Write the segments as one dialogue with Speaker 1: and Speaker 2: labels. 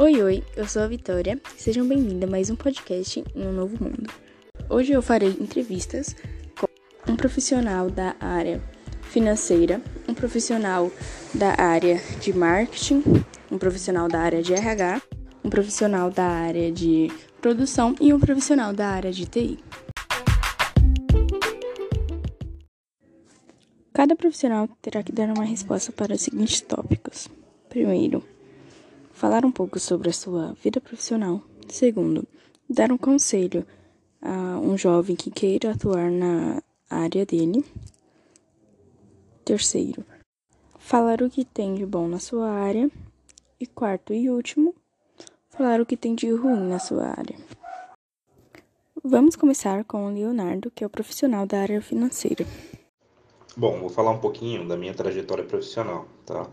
Speaker 1: Oi, oi, eu sou a Vitória. Sejam bem-vindos a mais um podcast em um novo mundo. Hoje eu farei entrevistas com um profissional da área financeira, um profissional da área de marketing, um profissional da área de RH, um profissional da área de produção e um profissional da área de TI. Cada profissional terá que dar uma resposta para os seguintes tópicos. Primeiro, falar um pouco sobre a sua vida profissional. Segundo, dar um conselho a um jovem que queira atuar na área dele. Terceiro, falar o que tem de bom na sua área. E quarto e último, falar o que tem de ruim na sua área. Vamos começar com o Leonardo, que é o profissional da área financeira.
Speaker 2: Bom, vou falar um pouquinho da minha trajetória profissional, tá?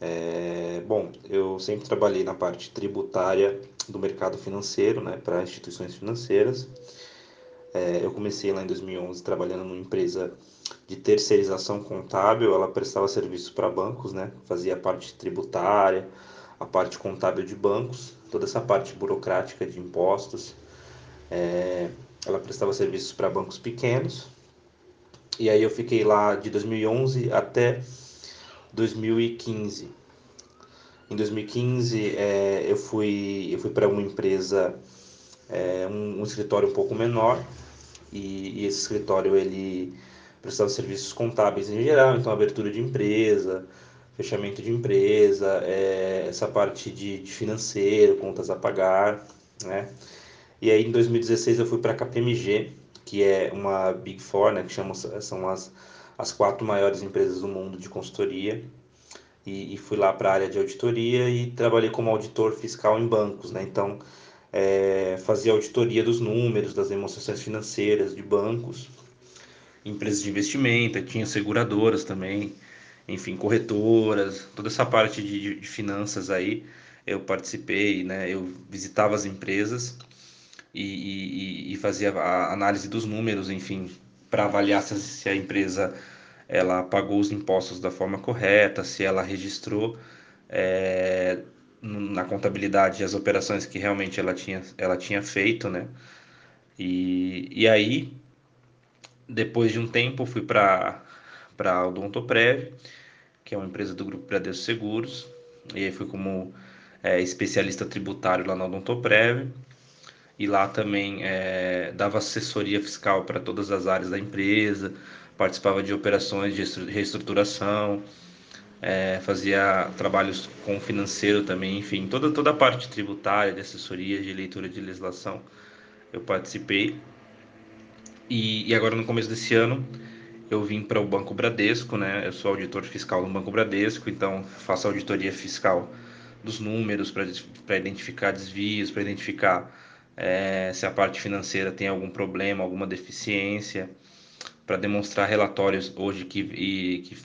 Speaker 2: É, bom, eu sempre trabalhei na parte tributária do mercado financeiro, né, para instituições financeiras. É, eu comecei lá em 2011 trabalhando numa empresa de terceirização contábil. Ela prestava serviços para bancos, né, fazia a parte tributária, a parte contábil de bancos, toda essa parte burocrática de impostos. É, ela prestava serviços para bancos pequenos. E aí eu fiquei lá de 2011 até 2015. Em 2015 é, eu fui, eu fui para uma empresa, é, um, um, escritório um pouco menor, e, e, esse escritório ele prestava serviços contábeis em geral, então abertura de empresa, fechamento de empresa, é, essa parte de, de, financeiro, contas a pagar, né? E aí em 2016 eu fui para a KPMG, que é uma Big Four, né, que chamam, são as as quatro maiores empresas do mundo de consultoria e, e fui lá para a área de auditoria e trabalhei como auditor fiscal em bancos, né? Então é, fazia auditoria dos números, das demonstrações financeiras de bancos, empresas de investimento, tinha seguradoras também, enfim, corretoras, toda essa parte de, de finanças aí eu participei, né? Eu visitava as empresas e, e, e fazia a análise dos números, enfim, para avaliar se, se, a empresa ela pagou os impostos da forma correta, se ela registrou é, na contabilidade as operações que realmente ela tinha, ela tinha feito, né? E, e aí, depois de um tempo, fui para a Odontoprev, que é uma empresa do Grupo Bradesco Seguros, e aí fui como é, especialista tributário lá na Odontoprev, e lá também é, dava assessoria fiscal para todas as áreas da empresa, participava de operações de reestruturação, é, fazia trabalhos com financeiro também, enfim, toda, toda a parte tributária, de assessoria, de leitura de legislação, eu participei. E, e agora no começo desse ano eu vim para o Banco Bradesco, né? Eu sou auditor fiscal no Banco Bradesco, então faço auditoria fiscal dos números para identificar desvios, para identificar é, se a parte financeira tem algum problema, alguma deficiência, para demonstrar relatórios hoje que, e, que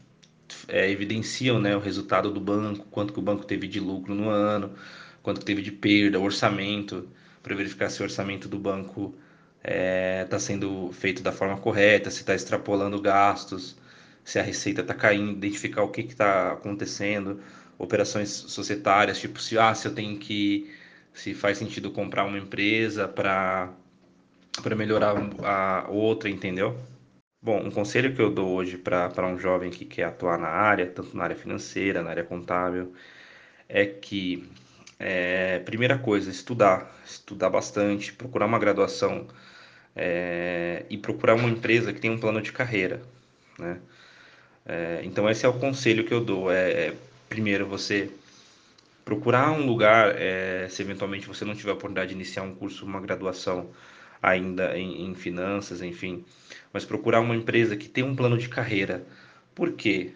Speaker 2: é, evidenciam né, o resultado do banco, quanto que o banco teve de lucro no ano, quanto que teve de perda, orçamento, para verificar se o orçamento do banco está é, tá sendo feito da forma correta, se está extrapolando gastos, se a receita está caindo, identificar o que está acontecendo, operações societárias, tipo se, ah, se eu tenho que se faz sentido comprar uma empresa para para melhorar a outra, entendeu? Bom, um conselho que eu dou hoje para um jovem que quer atuar na área, tanto na área financeira, na área contábil, é que, é, primeira coisa, estudar, estudar bastante, procurar uma graduação é, e procurar uma empresa que tenha um plano de carreira, né? É, então esse é o conselho que eu dou, é, é primeiro você procurar um lugar, é, se eventualmente você não tiver a oportunidade de iniciar um curso, uma graduação ainda em, em finanças, enfim, mas procurar uma empresa que tem um plano de carreira. Por quê?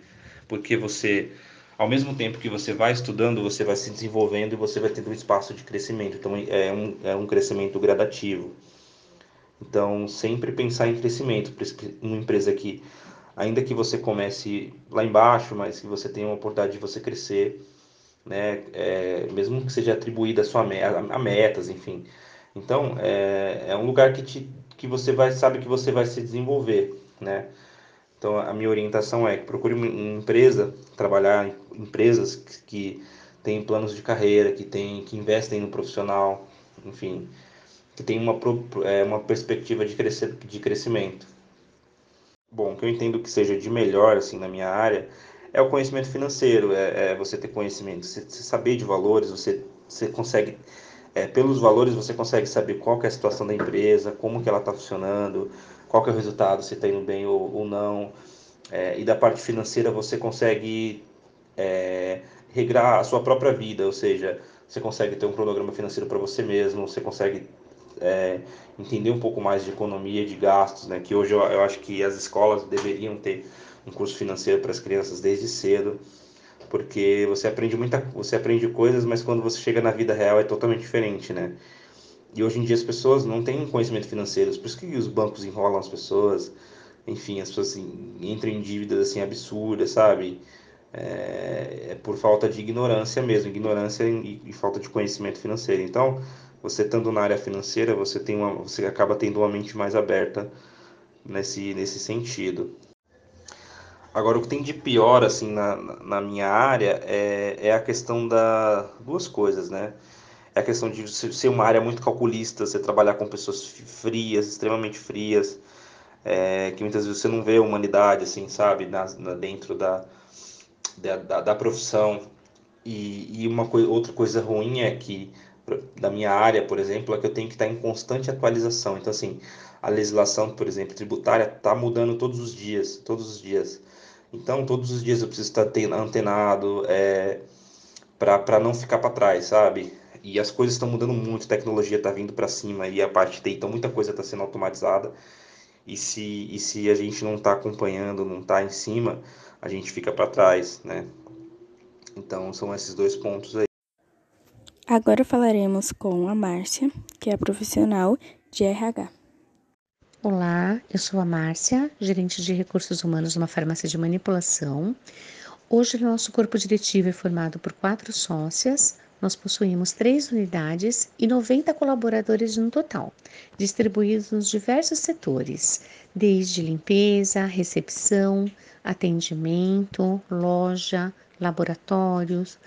Speaker 2: Porque você, ao mesmo tempo que você vai estudando, você vai se desenvolvendo e você vai tendo um espaço de crescimento. Então, é um, é um crescimento gradativo. Então, sempre pensar em crescimento. Uma empresa que, ainda que você comece lá embaixo, mas que você tenha uma oportunidade de você crescer né? É, mesmo que seja atribuída a sua a metas, enfim. Então, é, é um lugar que, te, que você vai sabe que você vai se desenvolver, né? Então, a minha orientação é que procure uma empresa, trabalhar em empresas que, que têm planos de carreira, que, tem, que investem no profissional, enfim, que tem uma, é, uma perspectiva de, crescer, de crescimento. Bom, o que eu entendo que seja de melhor assim na minha área é o conhecimento financeiro, é, é você ter conhecimento, você, você, saber de valores, você, você consegue, é, pelos valores você consegue saber qual é a situação da empresa, como que ela está funcionando, qual é o resultado, se está indo bem ou, ou não. É, e da parte financeira você consegue é, regrar a sua própria vida, ou seja, você consegue ter um cronograma financeiro para você mesmo, você consegue é, entender um pouco mais de economia de gastos, né? Que hoje eu, eu acho que as escolas deveriam ter um curso financeiro para as crianças desde cedo, porque você aprende muita, você aprende coisas, mas quando você chega na vida real é totalmente diferente, né? E hoje em dia as pessoas não têm conhecimento financeiro, por isso que os bancos enrolam as pessoas, enfim, as pessoas assim, entram em dívidas assim absurdas, sabe? É, é por falta de ignorância mesmo, ignorância e, e falta de conhecimento financeiro. Então, você estando na área financeira, você tem uma, você acaba tendo uma mente mais aberta nesse nesse sentido. Agora, o que tem de pior assim na, na minha área é, é a questão da duas coisas, né? É a questão de ser uma área muito calculista, você trabalhar com pessoas frias, extremamente frias, é, que muitas vezes você não vê a humanidade, assim, sabe, na, na dentro da, da, da, profissão. E, e uma outra coisa ruim é que da minha área, por exemplo, é que eu tenho que estar em constante atualização. Então, assim, a legislação, por exemplo, tributária está mudando todos os dias, todos os dias. Então, todos os dias eu preciso estar antenado é, para não ficar para trás, sabe? E as coisas estão mudando muito, a tecnologia está vindo para cima e a parte TI, então muita coisa está sendo automatizada. E se, e se a gente não está acompanhando, não está em cima, a gente fica para trás, né? Então, são esses dois pontos aí.
Speaker 1: Agora falaremos com a Márcia, que é profissional de RH.
Speaker 3: Olá, eu sou a Márcia, gerente de recursos humanos numa farmácia de manipulação. Hoje, nosso corpo diretivo é formado por quatro sócias. Nós possuímos três unidades e 90 colaboradores no total, distribuídos nos diversos setores, desde limpeza, recepção, atendimento, loja, laboratórios,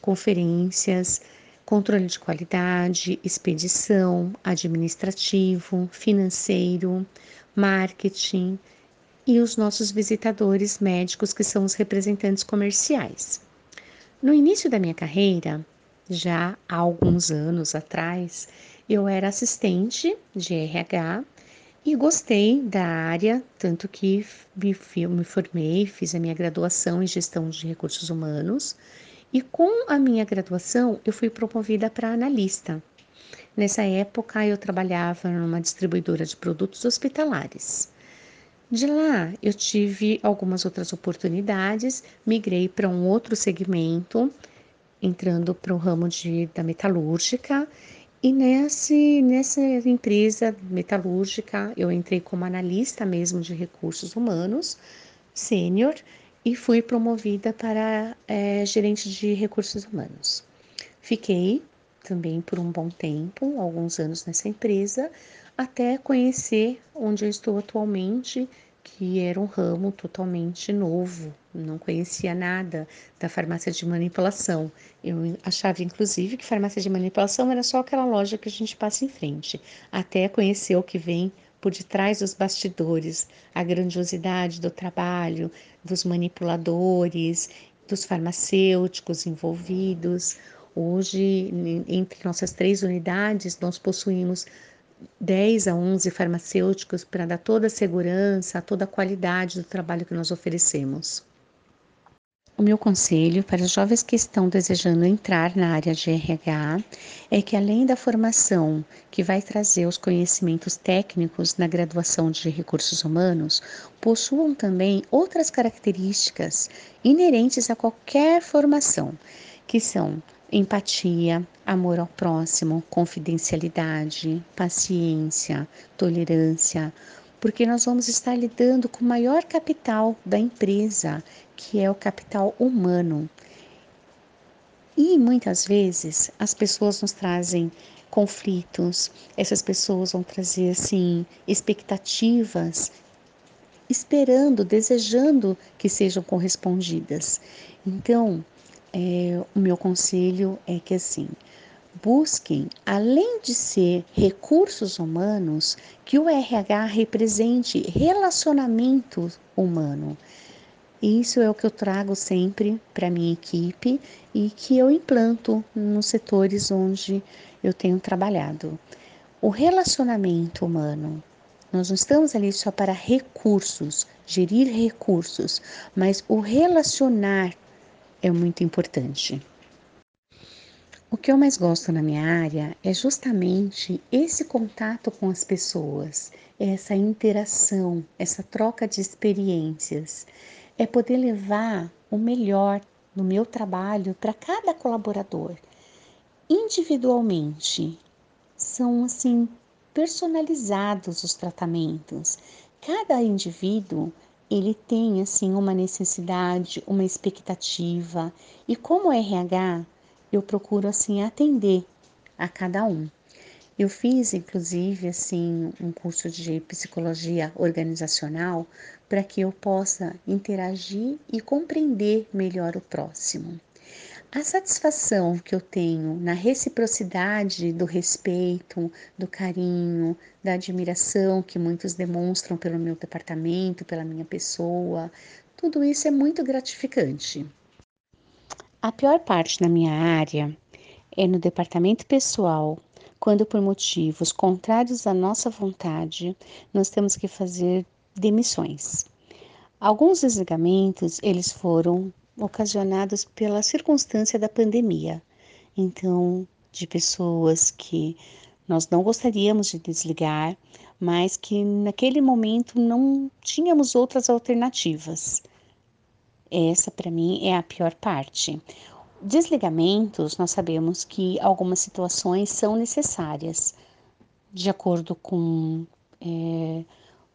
Speaker 3: conferências, controle de qualidade, expedição, administrativo, financeiro, marketing e os nossos visitadores médicos, que são os representantes comerciais. No início da minha carreira, já há alguns anos atrás, eu era assistente de RH e gostei da área, tanto que me, me formei, fiz a minha graduação em gestão de recursos humanos e com a minha graduação, eu fui promovida para analista. Nessa época, eu trabalhava numa distribuidora de produtos hospitalares. De lá, eu tive algumas outras oportunidades, migrei para um outro segmento, entrando para o ramo de, da metalúrgica. E nesse, nessa empresa metalúrgica, eu entrei como analista mesmo de recursos humanos, sênior, e fui promovida para é, gerente de recursos humanos. Fiquei também por um bom tempo, alguns anos nessa empresa, até conhecer onde eu estou atualmente, que era um ramo totalmente novo, não conhecia nada da farmácia de manipulação. Eu achava, inclusive, que farmácia de manipulação era só aquela loja que a gente passa em frente, até conhecer o que vem por detrás dos bastidores, a grandiosidade do trabalho dos manipuladores, dos farmacêuticos envolvidos. Hoje, entre nossas três unidades, nós possuímos 10 a 11 farmacêuticos para dar toda a segurança, toda a qualidade do trabalho que nós oferecemos. O meu conselho para os jovens que estão desejando entrar na área de RH é que, além da formação que vai trazer os conhecimentos técnicos na graduação de recursos humanos, possuam também outras características inerentes a qualquer formação, que são empatia, amor ao próximo, confidencialidade, paciência, tolerância, porque nós vamos estar lidando com o maior capital da empresa, que é o capital humano. E muitas vezes as pessoas nos trazem conflitos, essas pessoas vão trazer assim expectativas, esperando, desejando que sejam correspondidas. Então, é, o meu conselho é que assim, busquem, além de ser recursos humanos, que o RH represente relacionamento humano. Isso é o que eu trago sempre para minha equipe e que eu implanto nos setores onde eu tenho trabalhado. O relacionamento humano. Nós não estamos ali só para recursos, gerir recursos, mas o relacionar é muito importante. O que eu mais gosto na minha área é justamente esse contato com as pessoas, essa interação, essa troca de experiências. É poder levar o melhor no meu trabalho para cada colaborador, individualmente. São assim personalizados os tratamentos. Cada indivíduo ele tem assim uma necessidade, uma expectativa e como RH eu procuro assim atender a cada um. Eu fiz inclusive assim um curso de psicologia organizacional para que eu possa interagir e compreender melhor o próximo. A satisfação que eu tenho na reciprocidade do respeito, do carinho, da admiração que muitos demonstram pelo meu departamento, pela minha pessoa, tudo isso é muito gratificante. A pior parte na minha área é no departamento pessoal, quando por motivos contrários à nossa vontade, nós temos que fazer demissões. Alguns desligamentos, eles foram ocasionados pela circunstância da pandemia. Então, de pessoas que nós não gostaríamos de desligar, mas que naquele momento não tínhamos outras alternativas. Essa, para mim, é a pior parte. Desligamentos, nós sabemos que algumas situações são necessárias, de acordo com é,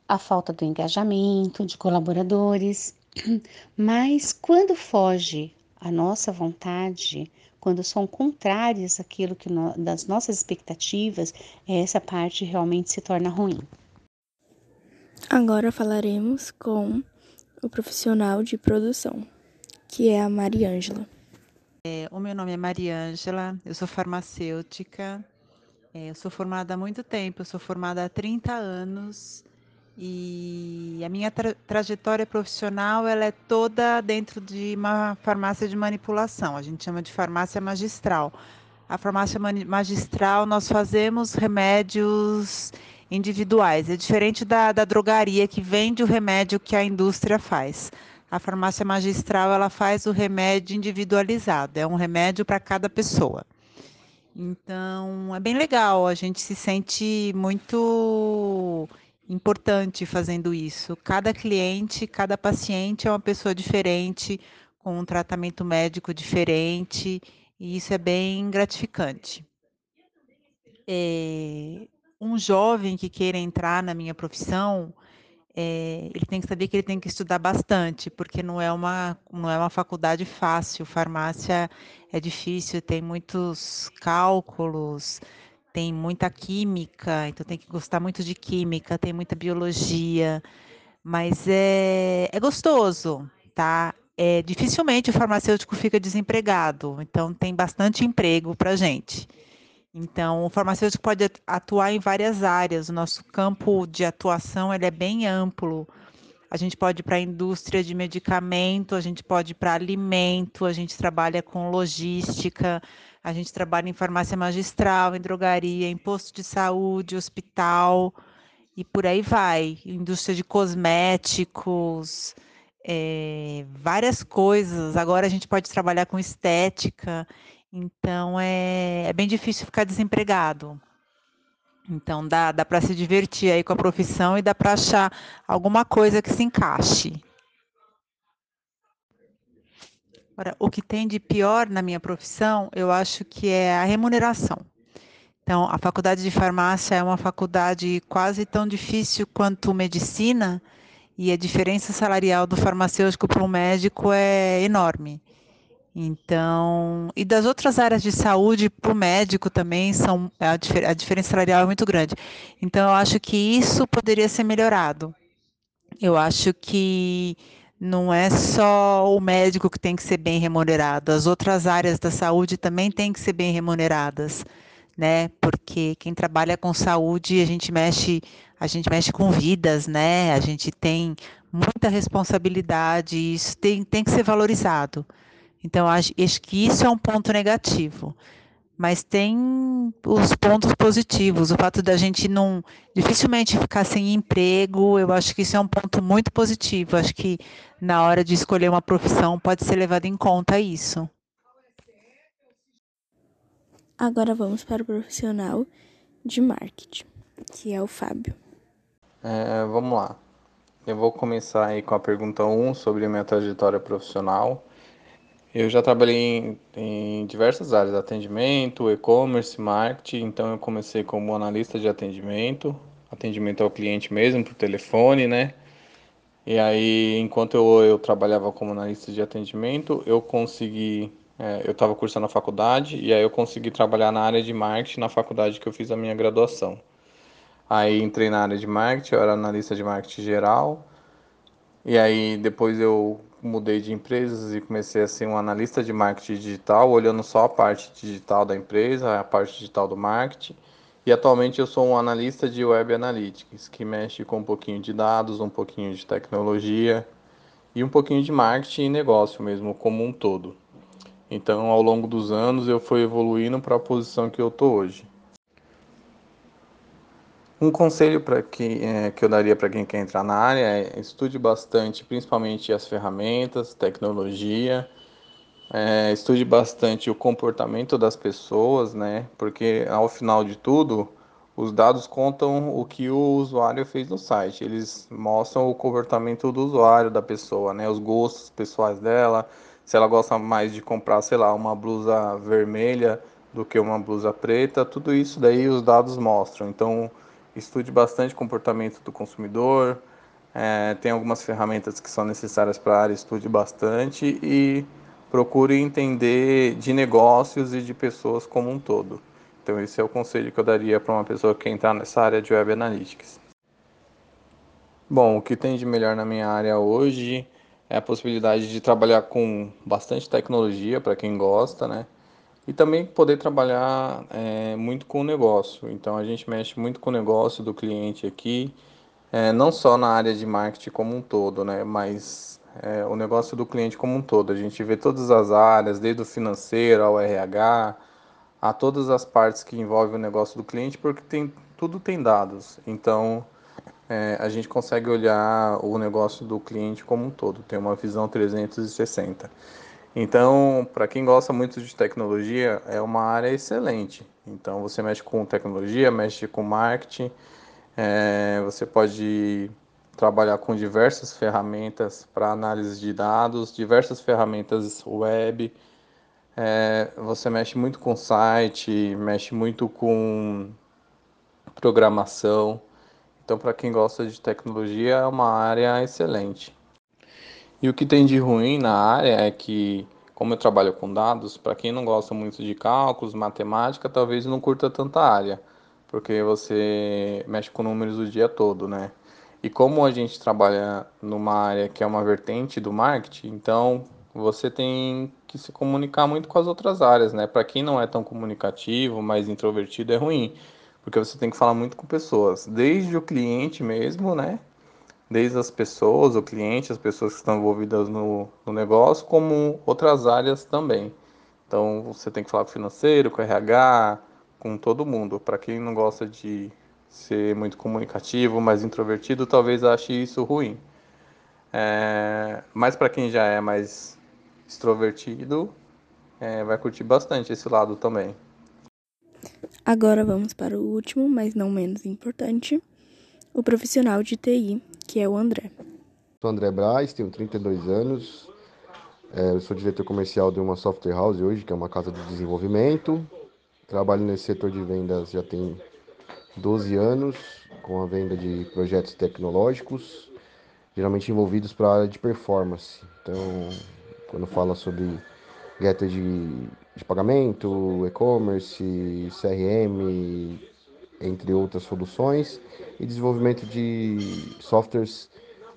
Speaker 3: a falta do engajamento de colaboradores, mas quando foge a nossa vontade, quando são contrárias àquilo que no, das nossas expectativas, essa parte realmente se torna ruim.
Speaker 1: Agora falaremos com o profissional de produção, que é a Mariângela.
Speaker 4: É, o meu nome é Mariângela, eu sou farmacêutica, é, eu sou formada há muito tempo, eu sou formada há 30 anos e a minha tra trajetória profissional ela é toda dentro de uma farmácia de manipulação, a gente chama de farmácia magistral. A farmácia magistral nós fazemos remédios individuais, é diferente da, da drogaria que vende o remédio que a indústria faz. A farmácia magistral ela faz o remédio individualizado, é um remédio para cada pessoa. Então é bem legal, a gente se sente muito importante fazendo isso. Cada cliente, cada paciente é uma pessoa diferente, com um tratamento médico diferente, e isso é bem gratificante. É, um jovem que queira entrar na minha profissão, é, ele tem que saber que ele tem que estudar bastante, porque não é uma, não é uma faculdade fácil. Farmácia é difícil, tem muitos cálculos, tem muita química, então tem que gostar muito de química, tem muita biologia, mas é, é gostoso, tá? É, dificilmente o farmacêutico fica desempregado, então tem bastante emprego para gente. Então, o farmacêutico pode atuar em várias áreas. O nosso campo de atuação ele é bem amplo. A gente pode ir para a indústria de medicamento, a gente pode ir para alimento, a gente trabalha com logística, a gente trabalha em farmácia magistral, em drogaria, em posto de saúde, hospital e por aí vai. Indústria de cosméticos, é, várias coisas. Agora a gente pode trabalhar com estética, então é, é bem difícil ficar desempregado. Então dá, dá para se divertir aí com a profissão e dá para achar alguma coisa que se encaixe. Agora, o que tem de pior na minha profissão, eu acho que é a remuneração. Então, a faculdade de farmácia é uma faculdade quase tão difícil quanto medicina, e a diferença salarial do farmacêutico para o médico é enorme. Então, e das outras áreas de saúde para o médico também são a, a diferença salarial é muito grande. Então, eu acho que isso poderia ser melhorado. Eu acho que não é só o médico que tem que ser bem remunerado, as outras áreas da saúde também têm que ser bem remuneradas, né? Porque quem trabalha com saúde, a gente mexe, a gente mexe com vidas, né? A gente tem muita responsabilidade, e isso tem, tem que ser valorizado. Então, acho, acho que isso é um ponto negativo mas tem os pontos positivos. O fato da gente não dificilmente ficar sem emprego, eu acho que isso é um ponto muito positivo. Acho que na hora de escolher uma profissão pode ser levado em conta isso.
Speaker 1: Agora vamos para o profissional de marketing, que é o Fábio.
Speaker 5: É, vamos lá. Eu vou começar aí com a pergunta 1 sobre a minha trajetória profissional. Eu já trabalhei em, em diversas áreas, atendimento, e-commerce, marketing. Então eu comecei como analista de atendimento, atendimento ao cliente mesmo, por telefone, né? E aí, enquanto eu, eu trabalhava como analista de atendimento, eu consegui, é, eu estava cursando a faculdade, e aí eu consegui trabalhar na área de marketing na faculdade que eu fiz a minha graduação. Aí entrei na área de marketing, eu era analista de marketing geral, e aí depois eu mudei de empresas e comecei a ser um analista de marketing digital, olhando só a parte digital da empresa, a parte digital do marketing. E atualmente eu sou um analista de Web Analytics, que mexe com um pouquinho de dados, um pouquinho de tecnologia e um pouquinho de marketing e negócio mesmo, como um todo. Então, ao longo dos anos, eu fui evoluindo para a posição que eu estou hoje. Um conselho para que, é, que eu daria para quem quer entrar na área é estude bastante, principalmente as ferramentas, tecnologia, é, estude bastante o comportamento das pessoas, né? Porque ao final de tudo, os dados contam o que o usuário fez no site. Eles mostram o comportamento do usuário, da pessoa, né? Os gostos pessoais dela, se ela gosta mais de comprar, sei lá, uma blusa vermelha do que uma blusa preta, tudo isso daí os dados mostram. Então, estude bastante o comportamento do consumidor, é, tem algumas ferramentas que são necessárias para a área, estude bastante e procure entender de negócios e de pessoas como um todo. Então esse é o conselho que eu daria para uma pessoa que quer entrar nessa área de Web Analytics. Bom, o que tem de melhor na minha área hoje é a possibilidade de trabalhar com bastante tecnologia para quem gosta, né? E também poder trabalhar é, muito com o negócio. Então a gente mexe muito com o negócio do cliente aqui, é, não só na área de marketing como um todo, né? Mas é, o negócio do cliente como um todo. A gente vê todas as áreas, desde o financeiro ao RH, a todas as partes que envolvem o negócio do cliente, porque tem, tudo tem dados. Então a gente consegue olhar o negócio do cliente como um todo, tem uma visão 360. Então, para quem gosta muito de tecnologia, é uma área excelente. Então, você mexe com tecnologia, mexe com marketing, é, você pode trabalhar com diversas ferramentas para análise de dados, diversas ferramentas web. É, você mexe muito com site, mexe muito com programação. Então, para quem gosta de tecnologia, é uma área excelente. E o que tem de ruim na área é que, como eu trabalho com dados, para quem não gosta muito de cálculos, matemática, talvez não curta tanta área, porque você mexe com números o dia todo, né? E como a gente trabalha numa área que é uma vertente do marketing, então você tem que se comunicar muito com as outras áreas, né? Para quem não é tão comunicativo, mais introvertido, é ruim, porque você tem que falar muito com pessoas, desde o cliente mesmo, né? Desde as pessoas, o cliente, as pessoas que estão envolvidas no, no negócio, como outras áreas também. Então você tem que falar com o financeiro, com o RH, com todo mundo. Para quem não gosta de ser muito comunicativo, mais introvertido, talvez ache isso ruim. É, mas para quem já é mais extrovertido, é, vai curtir bastante esse lado também.
Speaker 1: Agora vamos para o último, mas não menos importante, o profissional de TI, que é o André.
Speaker 6: Sou André Braz, tenho 32 anos. É, sou diretor comercial de uma software house hoje, que é uma casa de desenvolvimento. Trabalho nesse setor de vendas já tem 12 anos, com a venda de projetos tecnológicos, geralmente envolvidos para a área de performance. Então, quando fala sobre gateway de, de pagamento, e-commerce, CRM, entre outras soluções, e desenvolvimento de softwares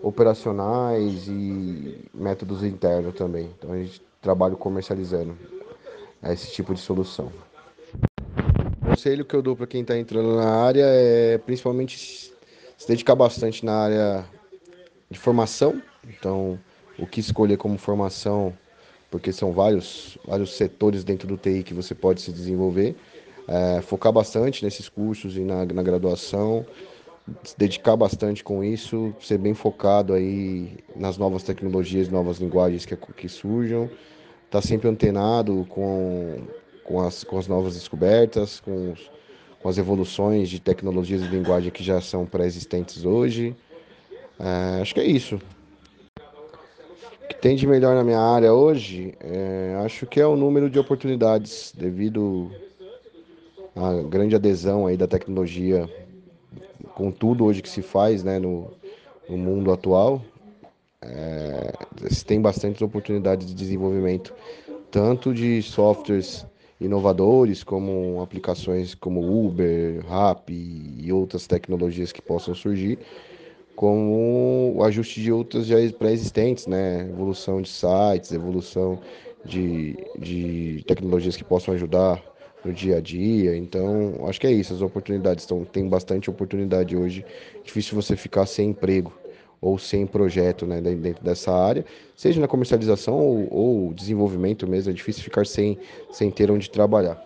Speaker 6: operacionais e métodos internos também. Então a gente trabalha comercializando esse tipo de solução. O conselho que eu dou para quem está entrando na área é principalmente se dedicar bastante na área de formação. Então, o que escolher como formação, porque são vários, vários setores dentro do TI que você pode se desenvolver. É, focar bastante nesses cursos e na, na graduação, se dedicar bastante com isso, ser bem focado aí nas novas tecnologias, novas linguagens que, que surjam, estar tá sempre antenado com, com, as, com as novas descobertas, com os, com as evoluções de tecnologias e linguagem que já são pré-existentes hoje. É, acho que é isso. O que tem de melhor na minha área hoje, é, acho que é o número de oportunidades, devido à grande adesão aí da tecnologia com tudo hoje que se faz né, no, no mundo atual. É, tem bastantes oportunidades de desenvolvimento, tanto de softwares inovadores, como aplicações como Uber, Rap e outras tecnologias que possam surgir, como o ajuste de outras já pré-existentes, né? Evolução de sites, evolução de, de tecnologias que possam ajudar no dia a dia. Então, acho que é isso, as oportunidades. Então, tem bastante oportunidade hoje. Difícil você ficar sem emprego ou sem projeto né, dentro dessa área, seja na comercialização ou, ou, desenvolvimento mesmo, é difícil ficar sem, sem ter onde trabalhar.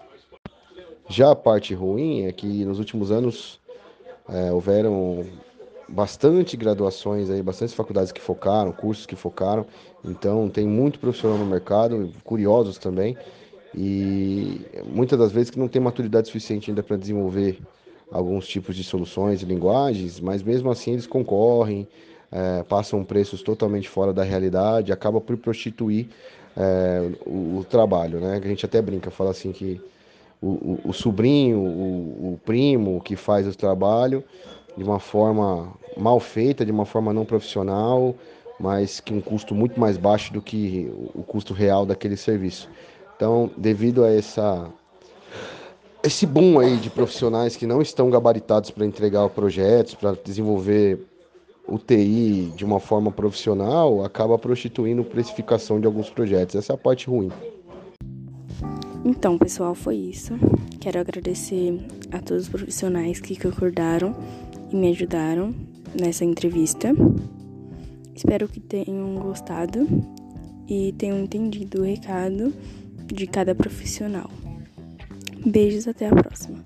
Speaker 6: Já a parte ruim é que nos últimos anos é, houveram bastante graduações aí, bastante faculdades que focaram, cursos que focaram, então tem muito profissional no mercado, curiosos também, e muitas das vezes que não tem maturidade suficiente ainda para desenvolver alguns tipos de soluções e linguagens, mas mesmo assim eles concorrem, é, passam preços totalmente fora da realidade, acaba por prostituir é, o, o, trabalho, né? A gente até brinca, fala assim que o, o, o sobrinho, o, primo que faz o trabalho de uma forma mal feita, de uma forma não profissional, mas que um custo muito mais baixo do que o custo real daquele serviço. Então, devido a essa esse boom aí de profissionais que não estão gabaritados para entregar projetos, para desenvolver o TI de uma forma profissional acaba prostituindo precificação de alguns projetos. Essa é a parte ruim.
Speaker 1: Então, pessoal, foi isso. Quero agradecer a todos os profissionais que concordaram e me ajudaram nessa entrevista. Espero que tenham gostado e tenham entendido o recado de cada profissional. Beijos, até a próxima.